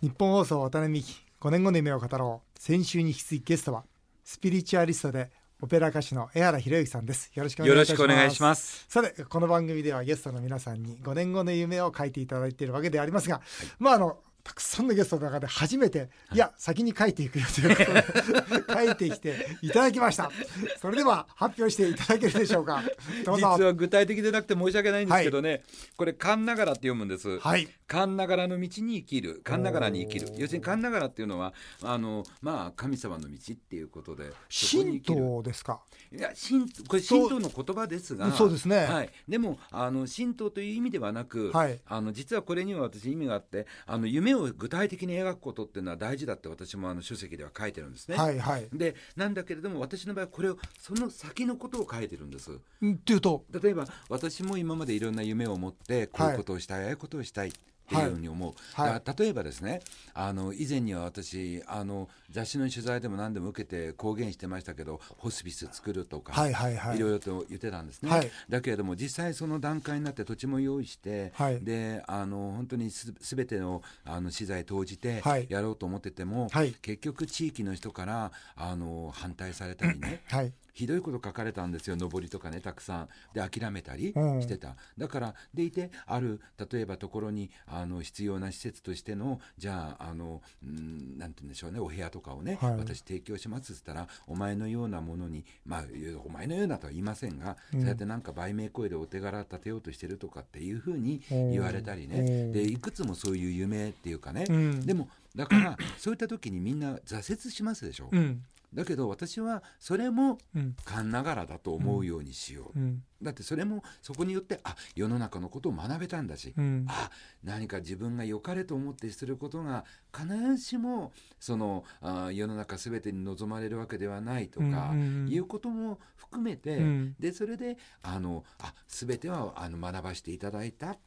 日本放送渡辺美希5年後の夢を語ろう。先週に引き続きゲストはスピリチュアリストでオペラ歌手の江原博之さんです。よろしくお願いします。よろしくお願いします。さてこの番組ではゲストの皆さんに5年後の夢を書いていただいているわけでありますが、まああのたくさんのゲストの中で初めて、い、や先に書いていくよということで 書いてきていただきました。それでは発表していただけるでしょうか。実ぞ。は具体的でなくて申し訳ないんですけどね、これ「勘ながら」って読むんです。はい。勘ながらの道に生きる。勘ながらに生きる。要するに勘ながらっていうのはあのまあ神様の道っていうことで神道ですか？いや神これ神道の言葉ですがそうですね。はい、でもあの神道という意味ではなく、はい。あの実はこれには私意味があってあの夢を具体的に描くことっていうのは大事だって私もあの書籍では書いてるんですね。はいはいでなんだけれども私の場合はこれをその先のことを書いてるんです。んっていうと例えば私も今までいろんな夢を持ってこういうことをしたい、ああいうことをしたいっていうふうに思う、はい。例えばですねあの以前には私あの雑誌の取材でも何でも受けて公言してましたけどホスピス作るとか、はいはいはい。ろいろと言ってたんですね、はい。だけれども実際その段階になって土地も用意して、はい。であの本当にす全てのあの資材投じてはい。やろうと思ってても、はい。結局地域の人からあの反対されたりね はいひどいこと書かれたんですよ上りとかねたくさん。で諦めたりうん。してた、だからでいてある例えばところにあの必要な施設としてのじゃああのうんなんて言うんでしょうねお部屋とかをね、はい。私提供しますっつったらお前のようなものにまあお前のようなとは言いませんが、うん。そうやってなんか売名声でお手柄立てようとしてるとかっていうふうにうん。言われたりね。うん。でいくつもそういう夢っていうかね、うん。でもだからそういった時にみんな挫折しますでしょ、うんだけど私はそれもうん。勘ながらだと思うようにしよう、うん。だってそれもそこによってあ世の中のことを学べたんだし、うん。あ何か自分が良かれと思ってすることが必ずしもそのあ世の中全てに望まれるわけではないとか、いうことも含めて、うん。でそれであのあ全てはあの学ばせていただいたっ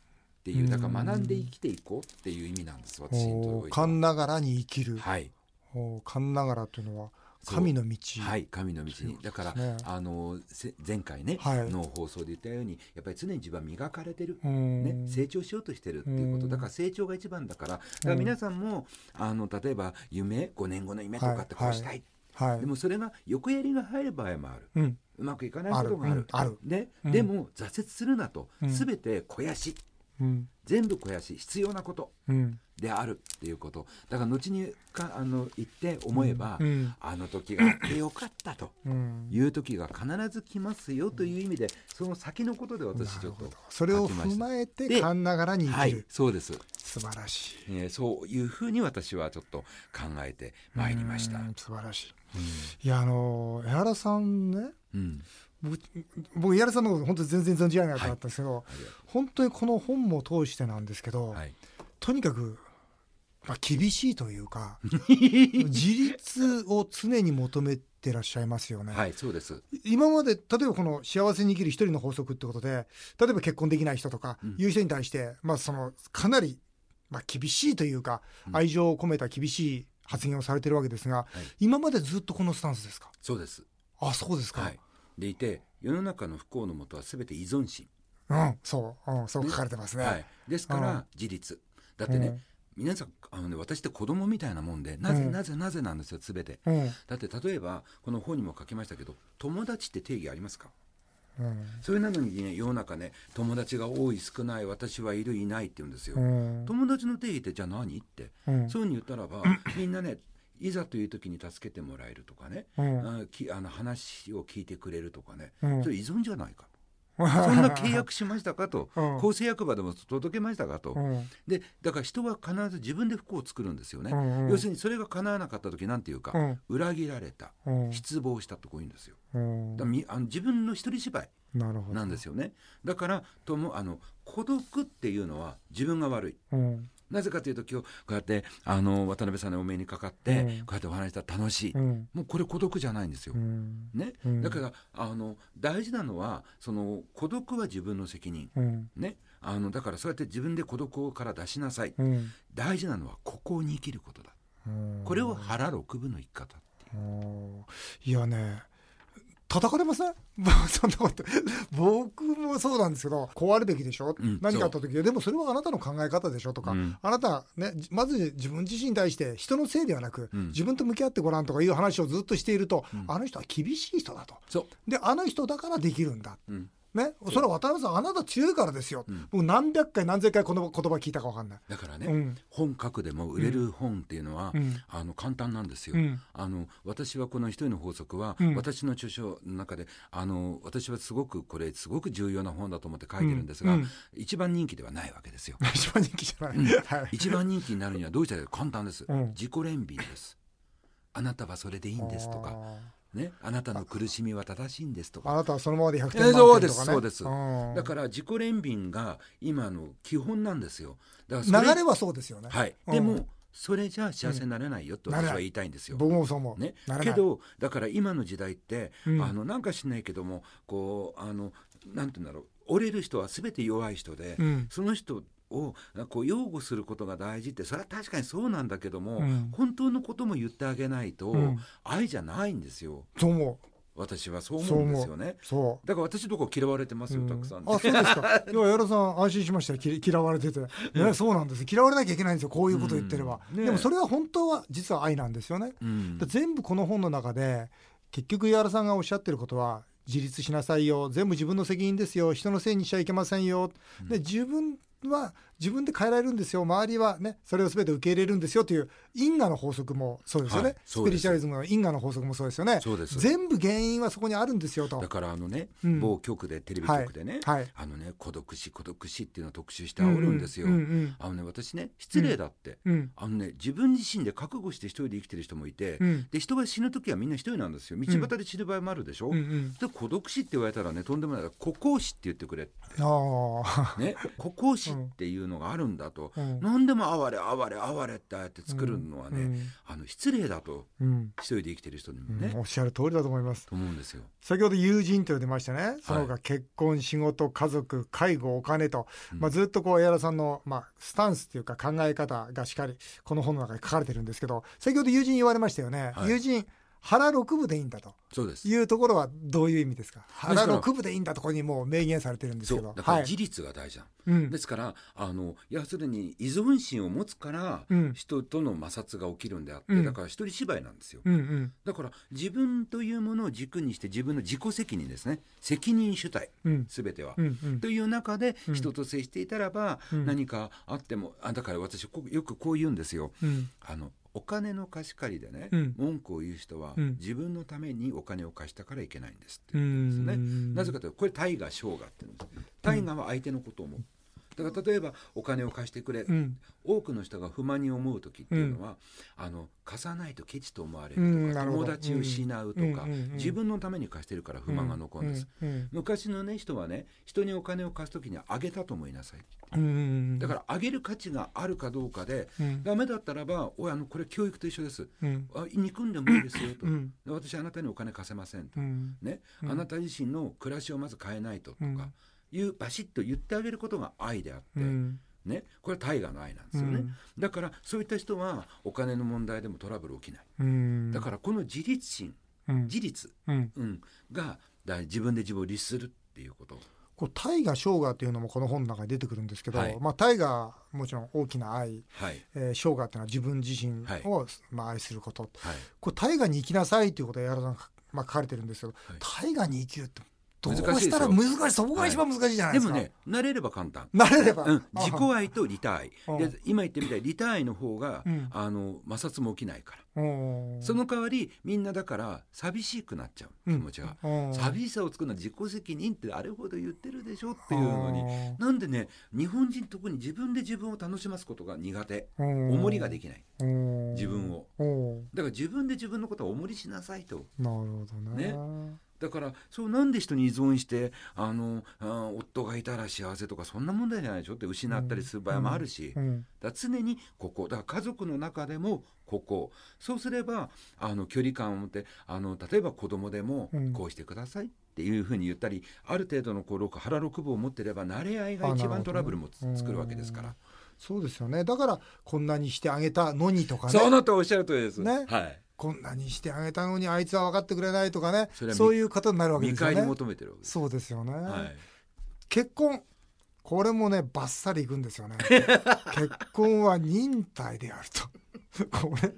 ていうだから学んで生きていこうっていう意味なんです私にとっては。勘ながらに生きる、はい。勘ながらというのは神の道。はい神の道。にだから、ねあのせ前回ね、はい。の放送で言ったようにやっぱり常に自分は磨かれてる、うん。ね、成長しようとしてるっていうこと。うん。だから成長が一番だから。だから皆さんもあの例えば夢5年後の夢とかってこうしたい、はい。でもそれが横やりが入る場合もある。うん。うまくいかないことがある。ある。うん。あるでうん。でも挫折するなと、うん。全て肥やしうん全部肥やし必要なことうん。であるっていうこと。だから後にかあの言って思えば、うん。あの時があってよかったと。うん。いう時が必ず来ますよという意味でその先のことで私ちょっとそれを踏まえてで勘ながらに生はいきる、そうです、素晴らしい。えーそういうふうに私はちょっと考えてまいりました。うん素晴らしい。いやあの江原さんねうん、僕僕江原さんのこと本当に全然存じ上げなかったんですけど、ありが本当にこの本も通してなんですけど、はい。とにかく、まあ、厳しいというか 自立を常に求めてらっしゃいますよね。はいそうです。今まで例えばこの幸せに生きる一人の法則ってことで例えば結婚できない人とかうん。いう人に対して、まあそのかなり、まあ、厳しいというか、うん。愛情を込めた厳しい発言をされてるわけですが、はい。今までずっとこのスタンスですか？そうです。あそうですか、はいでいて世の中の不幸のもとは全て依存心、うんそう、うん、そう書かれてますね。はい、ですかうん。ら自立。だってね、皆さんあのね私って子供みたいなもんでなぜ、うん。なぜなぜなんですよ全て。うんうん。だって例えばこの本にも書きましたけど友達って定義ありますか？うん。それなのにね世の中ね友達が多い少ない私はいるいないって言うんですよ、うん。友達の定義ってじゃあ何？って、うん。そういうふうに言ったらば、みんなねいざという時に助けてもらえるとかね、うん。あきあの話を聞いてくれるとかね、うん。それ依存じゃないか そんな契約しましたかと、うん。厚生役場でも届けましたかと、うん。でだから人は必ず自分で不幸を作るんですよね、うんうん。要するにそれが叶わなかった時なんていうか、うん。裏切られた、うん。失望したとこういうんですよ。うん。だあの自分の一人芝居なんですよね。だからともあの孤独っていうのは自分が悪い。うんなぜかというと今日こうやってあの渡辺さんのお目にかかって、うん。こうやってお話したら楽しい、うん。もうこれ孤独じゃないんですよ、うん。ね。うん。だからあの大事なのはその孤独は自分の責任、うん。ね。あのだからそうやって自分で孤独から出しなさい、うん。大事なのはここに生きることだ。うん。これを腹六分の生き方っていう。うん。いやね叩かれません？そんなこと。僕もそうなんですけどこうあるべきでしょ、うん何かあった時でもそれはあなたの考え方でしょとか、うん。あなたねまず自分自身に対して人のせいではなく、うん。自分と向き合ってごらんとかいう話をずっとしていると、うん。あの人は厳しい人だと。そう、であの人だからできるんだ。うん、ね、それは渡辺さんあなた強いからですよ、うん。僕何百回何千回この言葉聞いたか分かんない、だからね、うん。本書くでも売れる本っていうのは、うん。あの簡単なんですよ、うん。あの私はこの一人の法則は、うん。私の著書の中であの私はすごくこれすごく重要な本だと思って書いてるんですが、一番人気ではないわけですよ。一番人気じゃない、うん。はい、一番人気になるにはどうしたら簡単です、うん。自己憐憫です。あなたはそれでいいんですとかねあなたの苦しみは正しいんですとか。あなたはそのままで100え点満点とかね。そうですそうです。うんだから自己憐憫が今の基本なんですよ。だからそ流れはそうですよね、はい、うん。でもそれじゃ幸せになれないよとうん。私は言いたいんですよ。僕もそう思う、ね。けどだから今の時代って、うん。あのなんかしないけどもこうあのなんて言うんだろう。折れる人は全て弱い人で、うん。その人をこう擁護することが大事ってそれは確かにそうなんだけども、うん。本当のことも言ってあげないと、うん。愛じゃないんですよ。そう思私はそう思うんですよね。うそう。だから私どこ嫌われてますよ、うん。たくさん、あそうですか。いや矢田さん安心しました。よき嫌われてて、ねそうなんです嫌われなきゃいけないんですよこういうこと言ってれば、でもそれは本当は実は愛なんですよね、全部この本の中で結局矢原さんがおっしゃってることは自立しなさいよ。全部自分の責任ですよ。人のせいにしちゃいけませんよ、で自分は自分で変えられるんですよ。周りはねそれを全て受け入れるんですよという因果の法則もそうですよね、はいスピリチュアリズムの因果の法則もそうですよね。そうです。全部原因はそこにあるんですよと。だからあのね、うん。某局でテレビ局でね、はいあのね孤独死孤独死っていうのを特集して煽るんですよ、うんうんあのね私ね失礼だって、うん。うんあのね自分自身で覚悟して一人で生きてる人もいて、うん。で人が死ぬ時はみんな一人なんですよ。道端で死ぬ場合もあるでしょ、うんうん。で孤独死って言われたらねとんでもない孤高死って言ってくれああね孤高死っていうのがあるんだと、うん。何でも哀れ哀れ哀れってああやって作るのはね、うん。あの失礼だとうん。一人で生きてる人にもね、うん。おっしゃる通りだと思います。と思うんですよ。先ほど友人と出ましたね。その他結婚仕事家族介護お金と、うん。まあ、ずっとこう江原さんの、まあ、スタンスっていうか考え方がしっかりこの本の中に書かれてるんですけど先ほど友人言われましたよね、はい。友人腹六分でいいんだと。そうです。いうところはどういう意味ですか？腹六分でいいんだところにもう明言されてるんですけど。はいだから自立が大事なの、うん。ですからあの要するに依存心を持つから、うん。人との摩擦が起きるんであって、うん。だから一人芝居なんですよ、うんうん。だから自分というものを軸にして自分の自己責任ですね。責任主体うん。全ては、うんうん。という中でうん。人と接していたらば、うん。何かあってもあだから私こよくこう言うんですよ。うん。あのお金の貸し借りでね、うん。文句を言う人は、うん。自分のためにお金を貸したからいけないんですってう言うんですね。ん。なぜかというとこれ大河小河って言うんです。大河は相手のことを思うだから例えばお金を貸してくれ、うん。多くの人が不満に思う時っていうのは、あの貸さないとケチと思われうんるとか、なるほど。友達を失うとか、うんうんうん。うん自分のために貸してるから不満が残るんです、うんうん昔のね人はね人にお金を貸す時にはあげたと思いなさいうんうんだからあげる価値があるかどうかで、うん。ダメだったらばおいあのこれ教育と一緒です。うん。あ憎んでもいいですよと、私あなたにお金貸せませんと、うん。ね、うん。あなた自身の暮らしをまず変えないととか、うんいうバシッと言ってあげることが愛であって、うん。ね、これは大河の愛なんですよね、うん。だからそういった人はお金の問題でもトラブル起きない、うん。だからこの自立心うん。自立、うん。うん、がだ自分で自分を律するっていうこと。こう大河生涯っていうのもこの本の中に出てくるんですけど、はい。まあ大河もちろん大きな愛、はい。えー、生涯っていうのは自分自身を、まあ、愛すること。はい。これ大河に生きなさいということを矢原さんが、まあ、書かれてるんですけど、はい。大河に生きるってどう難したら難しい。そこが一番難しいじゃないでか、ですもね慣れれば簡単。慣れれば、うん、あ自己愛と利他愛うん。で今言ってみたい利他愛の方が、うん。あの摩擦も起きないから。うん。その代わりみんなだから寂しくなっちゃう気持ちが、うん。寂しさを作るのは自己責任ってあれほど言ってるでしょっていうのにうん。なんでね日本人特に自分で自分を楽しますことが苦手。うん。重りができない。うん。自分を。うん。だから自分で自分のことを重りしなさいと。なるほどね。ねだからそうなんで人に依存してあのあ夫がいたら幸せとかそんな問題じゃないでしょって失ったりする場合もあるし、うんだから常にここだから家族の中でもここ。そうすればあの距離感を持ってあの例えば子供でもうん。こうしてくださいっていうふうに言ったり、ある程度のこう六腹六分を持ってれば慣れ合いが一番トラブルもつ作るわけですから。そうですよね。だからこんなにしてあげたのにとかね。そうなっておっしゃるとりです。ね。はい。こんなにしてあげたのにあいつは分かってくれないとかね。そういう方になるわけ見ですよね。返り求めてるわけです。そうですよね、はい。結婚これもねバッサリいくんですよね。結婚は忍耐であると。これ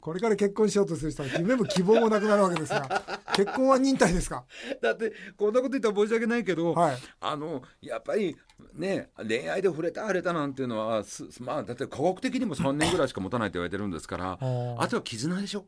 これから結婚しようとする人は夢も希望もなくなるわけですが結婚は忍耐ですか？だってこんなこと言ったら申し訳ないけど、はい。あのやっぱりね恋愛で触れた触れたなんていうのはすまあだって科学的にも3年ぐらいしか持たないと言われてるんですから ー。あとは絆でしょ。うん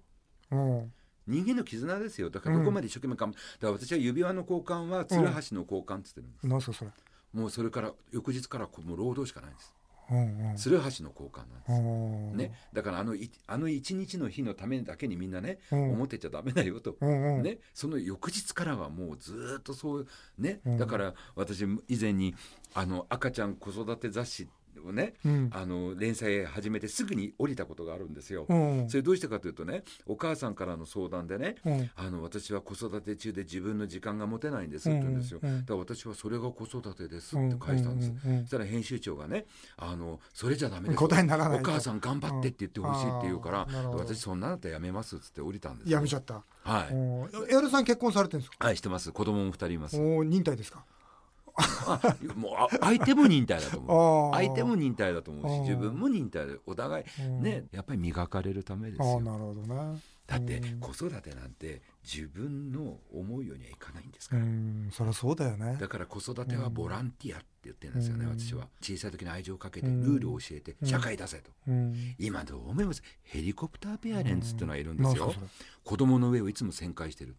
人間の絆ですよ。だからどこまで一生懸命かも、だから私は指輪の交換は鶴橋の交換っつってるんです、何すかそれ？もうそれから翌日からもう労働しかないんです。うんうん。鶴橋の交換なんです、うんね、だからあのいあの一日の日のためだけにみんなね、うん。思ってちゃダメだよと、ね、その翌日からはもうずーっとそうね、うん。だから私以前にあの赤ちゃん子育て雑誌をね、うん。あの連載始めてすぐに降りたことがあるんですよ。うん。それどうしてかというとねお母さんからの相談でね、うん。あの私は子育て中で自分の時間が持てないんですって言うんですよ、だから私はそれが子育てですって返したんです、そしたら編集長がねあのそれじゃダメです。答えにならないと。お母さん頑張ってって言ってほしいって言うから、私そんなだったらやめますっつって。降りたんですよやめちゃった。はい、エアロさん結婚されてるんですか？はいしてます。子供も二人います。おー忍耐ですか？あもうあ相手も忍耐だと思う。相手も忍耐だと思うし自分も忍耐でお互いうん。ねやっぱり磨かれるためですよ。なるほどね。だってうん。子育てなんて自分の思うようにはいかないんですうから。ん。そりゃそうだよね。だから子育てはボランティアって言ってるんですよね、うん。私は。小さい時に愛情をかけてうん。ルールを教えてうん。社会出せと、うん。今どう思います？ヘリコプターペアレンツっていうのがいるんですよ、子供の上をいつも旋回してる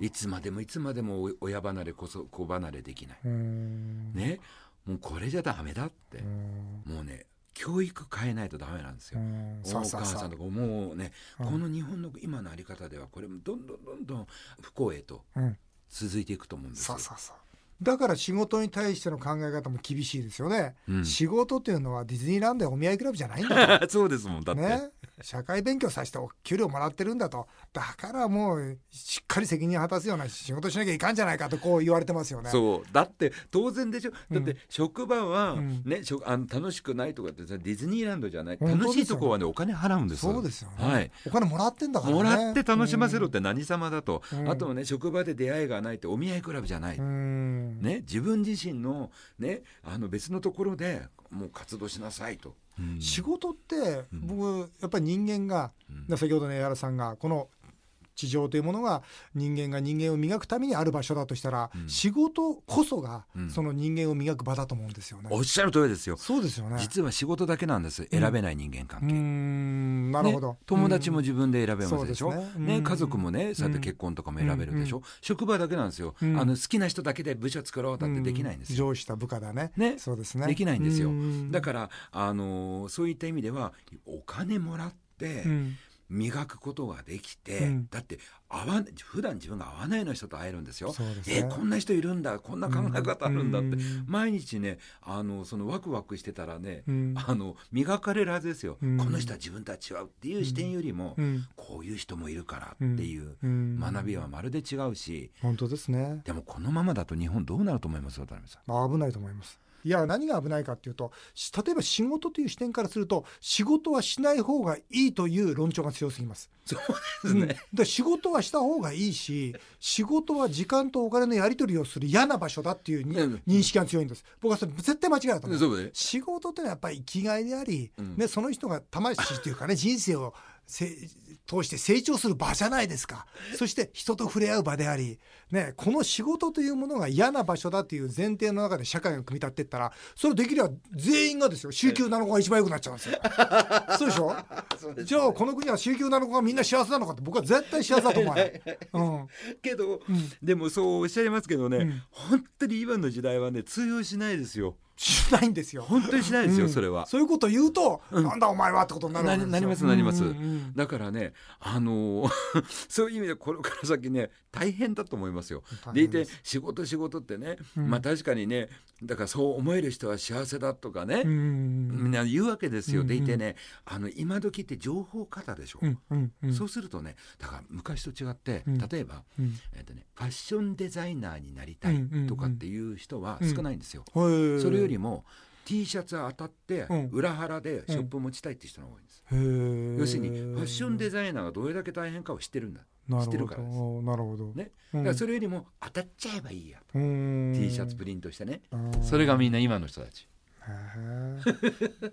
いつまでもいつまでも親離れこそ子離れできない。ね。もうこれじゃダメだって。う、ん。もうね教育変えないとダメなんですよ、うん。お母さんとかもうね、うん。この日本の今のあり方ではこれもどんどんどんどん不幸へとうん。続いていくと思うんですよ。そうそうそうだから仕事に対しての考え方も厳しいですよね、うん。仕事っていうのはディズニーランドやお見合いクラブじゃないんだとそうですもんだって、ね。社会勉強させてお給料もらってるんだと。だからもうしっかり責任を果たすような仕事しなきゃいかんじゃないかとこう言われてますよね。そう。だって当然でしょ。だって職場は、うん。ねしょあの楽しくないとかってさディズニーランドじゃない。本当ですよ楽しいとこはねお金払うんですそうですよね、はい。お金もらってんだからね。もらって楽しませろって何様だと、うん。あとはね職場で出会いがないってお見合いクラブじゃない、うんね、自分自身の,、ね、あの別のところでもう活動しなさいと、うん。仕事ってうん。僕やっぱり人間が、うん。先ほどの江原さんがこの地上というものが人間が人間を磨くためにある場所だとしたら、うん。仕事こそがうん。その人間を磨く場だと思うんですよね。おっしゃる通りですよ。そうですよね。実は仕事だけなんです選べない人間関係、ん。なるほど、ね友達も自分で選べますでしょ、ね。ねうん。家族もねそうやって結婚とかも選べるでしょ、職場だけなんですよ、うん。あの好きな人だけで部署作ろうだってできないんですよ、上司と部下だね。ね。そうですね。できないんですよ。うん。だから、あのーそういった意味ではお金もらってうん磨くことができて、うん。だって会わ普段自分が会わないような人と会えるんですよ。すね。えこんな人いるんだこんな考え方あるんだって、うん。毎日ねあのそのワクワクしてたらね、うん。あの磨かれるはずですよ、うん。この人は自分とは違うっていう視点よりも、うん。こういう人もいるからっていううん。学びはまるで違うし、本当ですね。でもこのままだと日本どうなると思います渡辺さん？危ないと思います。いや何が危ないかっていうとし例えば仕事という視点からすると仕事はしない方がいいという論調が強すぎます。そううん、だから仕事はした方がいいし仕事は時間とお金のやり取りをする嫌な場所だっていう認識が強いんです。僕はそれ絶対間違いだと思う。仕事ってのはやっぱり生きがいであり、うん。ね、その人が魂というかね人生をせ通して成長する場じゃないですか。そして人と触れ合う場であり、ね、この仕事というものが嫌な場所だっていう前提の中で社会が組み立っていったらそれできれば全員がですよ。週休7日が一番良くなっちゃうんですよ。そうでしょ？そうじゃあこの国は週休7日がみんな幸せなのか？って僕は絶対幸せだと思わない。うん。けど、うん。でもそうおっしゃいますけどね、うん。本当に今の時代はね通用しないですよしないんですよ。本当にしないですよ、うん。それは。そういうこと言うと、うん。なんだお前はってことになるななりますなります。うんうんうん。だからね、あのー そういう意味でこれから先ね大変だと思いますよ。でいて仕事仕事ってね、うん。まあ確かにねだからそう思える人は幸せだとかね、うんみんな言うわけですよ。うんでいてねあの今時って情報過多でしょ？うんうんうん。そうするとねだから昔と違って、うん。例えば、うん。えっとね、ファッションデザイナーになりたいとかっていう人は少ないんですよ。はいそれよりも T シャツ当たってうん。裏腹でショップ持ちたいって人が多いんです、へー。要するにファッションデザイナーがどれだけ大変かを知ってるんだ。知ってなるからです。どなるほど、ね、うん。だからそれよりも当たっちゃえばいいやと、うん。T シャツプリントしてね。うんそれがみんな今の人たち。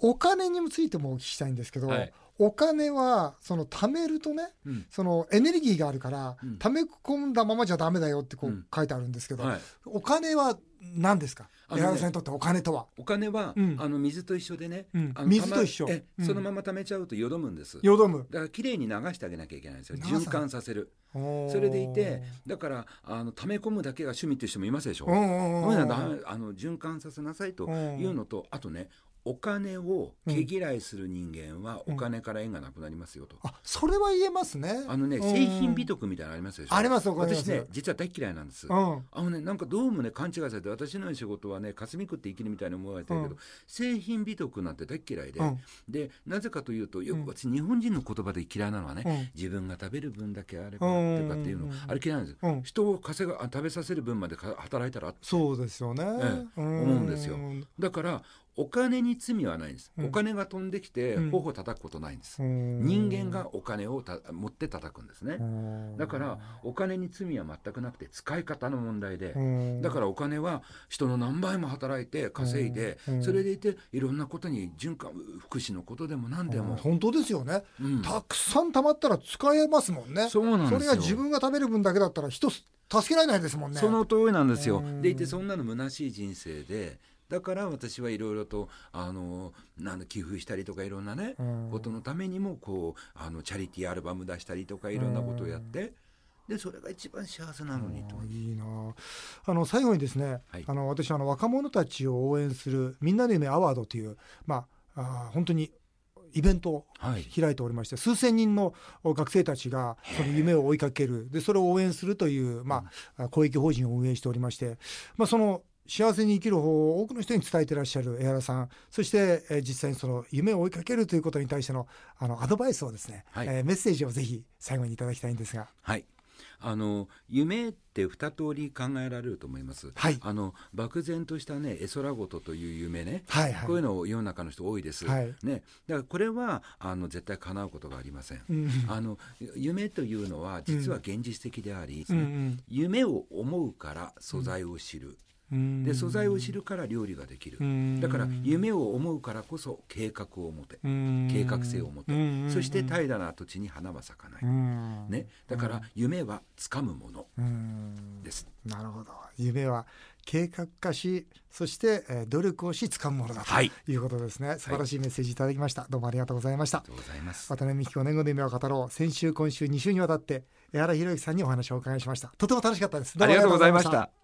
お金についてもお聞きしたいんですけど、はい。お金はその貯めるとねうん。そのエネルギーがあるから、うん。貯め込んだままじゃダメだよってこううん。書いてあるんですけど、はい、お金は何ですか？江原さんにとってお金とは、お金は、うん。あの水と一緒でね、水と一緒？えうん。そのまま貯めちゃうとよどむんです、よどむ。だからきれいに流してあげなきゃいけないんですよ。循環させる。そそれでいてだからあの溜め込むだけが趣味っていう人もいますでしょ、うあの循環させなさいというのと、あとねお金を毛嫌いする人間はお金から縁がなくなりますよと、あそれは言えますね。あのね、うん。製品美徳みたいなのありますでしょ？あります私ね実は大嫌いなんです、うん。あのねなんかどうもね勘違いされて私の仕事はね霞食って生きるみたいに思われてるけど、うん。製品美徳なんて大嫌いで、うん。でなぜかというとようん。く私日本人の言葉で嫌いなのはね、うん。自分が食べる分だけあればうんとかっていうの、うん。あれ嫌いなんですよ、うん。人を稼があ食べさせる分までか働いたらそうですよね、ええ思うんですよ。だからお金に罪はないんです、うん。お金が飛んできてうん。頬を叩くことないんです、うん。人間がお金をた持って叩くんですね、うん。だからお金に罪は全くなくて使い方の問題で、うん。だからお金は人の何倍も働いて稼いで、うん。それでいていろんなことに循環福祉のことでも何でも、うん本当ですよね、うん。たくさん貯まったら使えますもんね。そうなんですよ。れが自分が食べる分だけだったら人助けられないですもんね。その通りなんですよ。うん。でいてそんなの虚しい人生でだから私はいろいろとあのなんだ寄付したりとかいろんなね、うん。ことのためにもこうあのチャリティーアルバム出したりとかいろんなことをやって、でそれが一番幸せなのにと。いいな。あの最後にですね、はい。あの私あの若者たちを応援するみんなの夢アワードというまああー本当にイベントをはい。開いておりまして、数千人の学生たちがその夢を追いかける。でそれを応援するという、まあ、公益法人を運営しておりまして、まあ、その幸せに生きる方を多くの人に伝えてらっしゃる江原さん。そして、えー実際にその夢を追いかけるということに対してのあのアドバイスをですね、はい。えーメッセージをぜひ最後にいただきたいんですが。はい。あの夢って二通り考えられると思います。はい。あの漠然としたね絵空事という夢ね、はいはい。こういうのを世の中の人多いです。はい。ね、だからこれはあの絶対叶うことがありません。うんあの夢というのは実は現実的であり、うんうん。夢を思うから素材を知る、うんで素材を知るから料理ができる、うん。だから夢を思うからこそ計画を持て、うん。計画性を持て、うん。そして平らな土地に花は咲かない、うん。ね、だから夢は掴むもの。うん。です。なるほど。夢は計画化しそして、えー努力をし掴むものだとはい。いうことですね、素晴らしいメッセージいただきました。どうもありがとうございました。ありがとうございます。渡辺美希子年後の夢を語ろう。先週今週2週にわたって江原博之さんにお話をお伺いしました。とても楽しかったです。ありがとうございました。